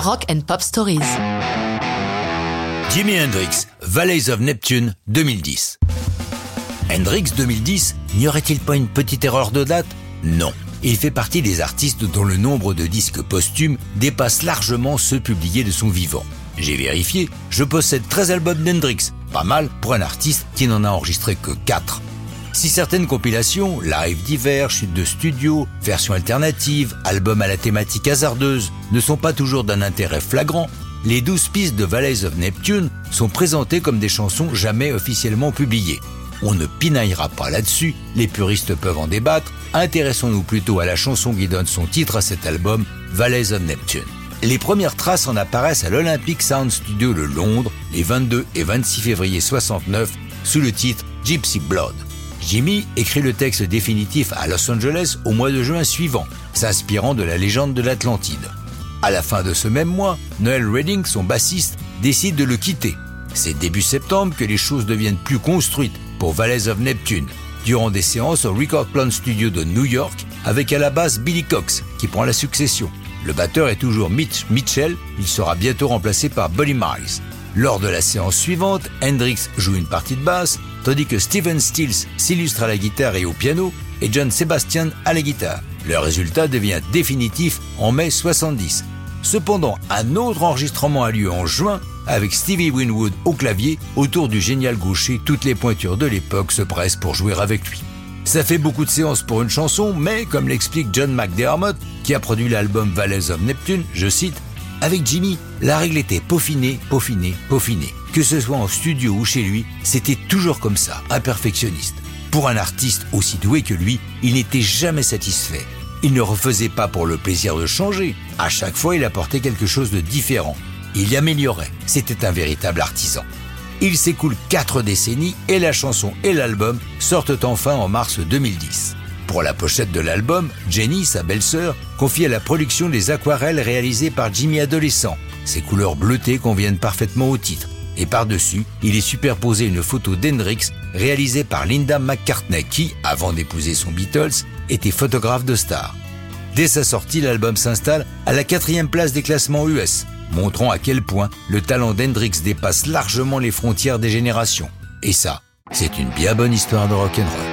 Rock and Pop Stories. Jimi Hendrix, Valleys of Neptune 2010. Hendrix 2010, n'y aurait-il pas une petite erreur de date? Non. Il fait partie des artistes dont le nombre de disques posthumes dépasse largement ceux publiés de son vivant. J'ai vérifié, je possède 13 albums d'Hendrix, pas mal pour un artiste qui n'en a enregistré que 4. Si certaines compilations, live divers, chutes de studio, versions alternatives, albums à la thématique hasardeuse, ne sont pas toujours d'un intérêt flagrant, les 12 pistes de Valleys of Neptune sont présentées comme des chansons jamais officiellement publiées. On ne pinaillera pas là-dessus, les puristes peuvent en débattre, intéressons-nous plutôt à la chanson qui donne son titre à cet album, Valleys of Neptune. Les premières traces en apparaissent à l'Olympic Sound Studio de Londres les 22 et 26 février 69 sous le titre Gypsy Blood. Jimmy écrit le texte définitif à Los Angeles au mois de juin suivant, s'inspirant de la légende de l'Atlantide. À la fin de ce même mois, Noel Redding, son bassiste, décide de le quitter. C'est début septembre que les choses deviennent plus construites pour Valleys of Neptune, durant des séances au Record Plant Studio de New York, avec à la base Billy Cox, qui prend la succession. Le batteur est toujours Mitch Mitchell, il sera bientôt remplacé par Buddy Miles. Lors de la séance suivante, Hendrix joue une partie de basse, tandis que Steven Stills s'illustre à la guitare et au piano, et John Sebastian à la guitare. Le résultat devient définitif en mai 70. Cependant, un autre enregistrement a lieu en juin avec Stevie Winwood au clavier autour du génial gaucher. Toutes les pointures de l'époque se pressent pour jouer avec lui. Ça fait beaucoup de séances pour une chanson, mais comme l'explique John McDermott, qui a produit l'album Valleys of Neptune, je cite, avec Jimmy, la règle était peaufinée, peaufinée, peaufinée. Que ce soit en studio ou chez lui, c'était toujours comme ça, un perfectionniste. Pour un artiste aussi doué que lui, il n'était jamais satisfait. Il ne refaisait pas pour le plaisir de changer. À chaque fois, il apportait quelque chose de différent. Il y améliorait. C'était un véritable artisan. Il s'écoule quatre décennies et la chanson et l'album sortent enfin en mars 2010. Pour la pochette de l'album, Jenny, sa belle-sœur, confie à la production des aquarelles réalisées par Jimmy adolescent. Ces couleurs bleutées conviennent parfaitement au titre. Et par-dessus, il est superposé une photo d'Hendrix réalisée par Linda McCartney qui, avant d'épouser son Beatles, était photographe de stars. Dès sa sortie, l'album s'installe à la quatrième place des classements US, montrant à quel point le talent d'Hendrix dépasse largement les frontières des générations. Et ça, c'est une bien bonne histoire de rock'n'roll.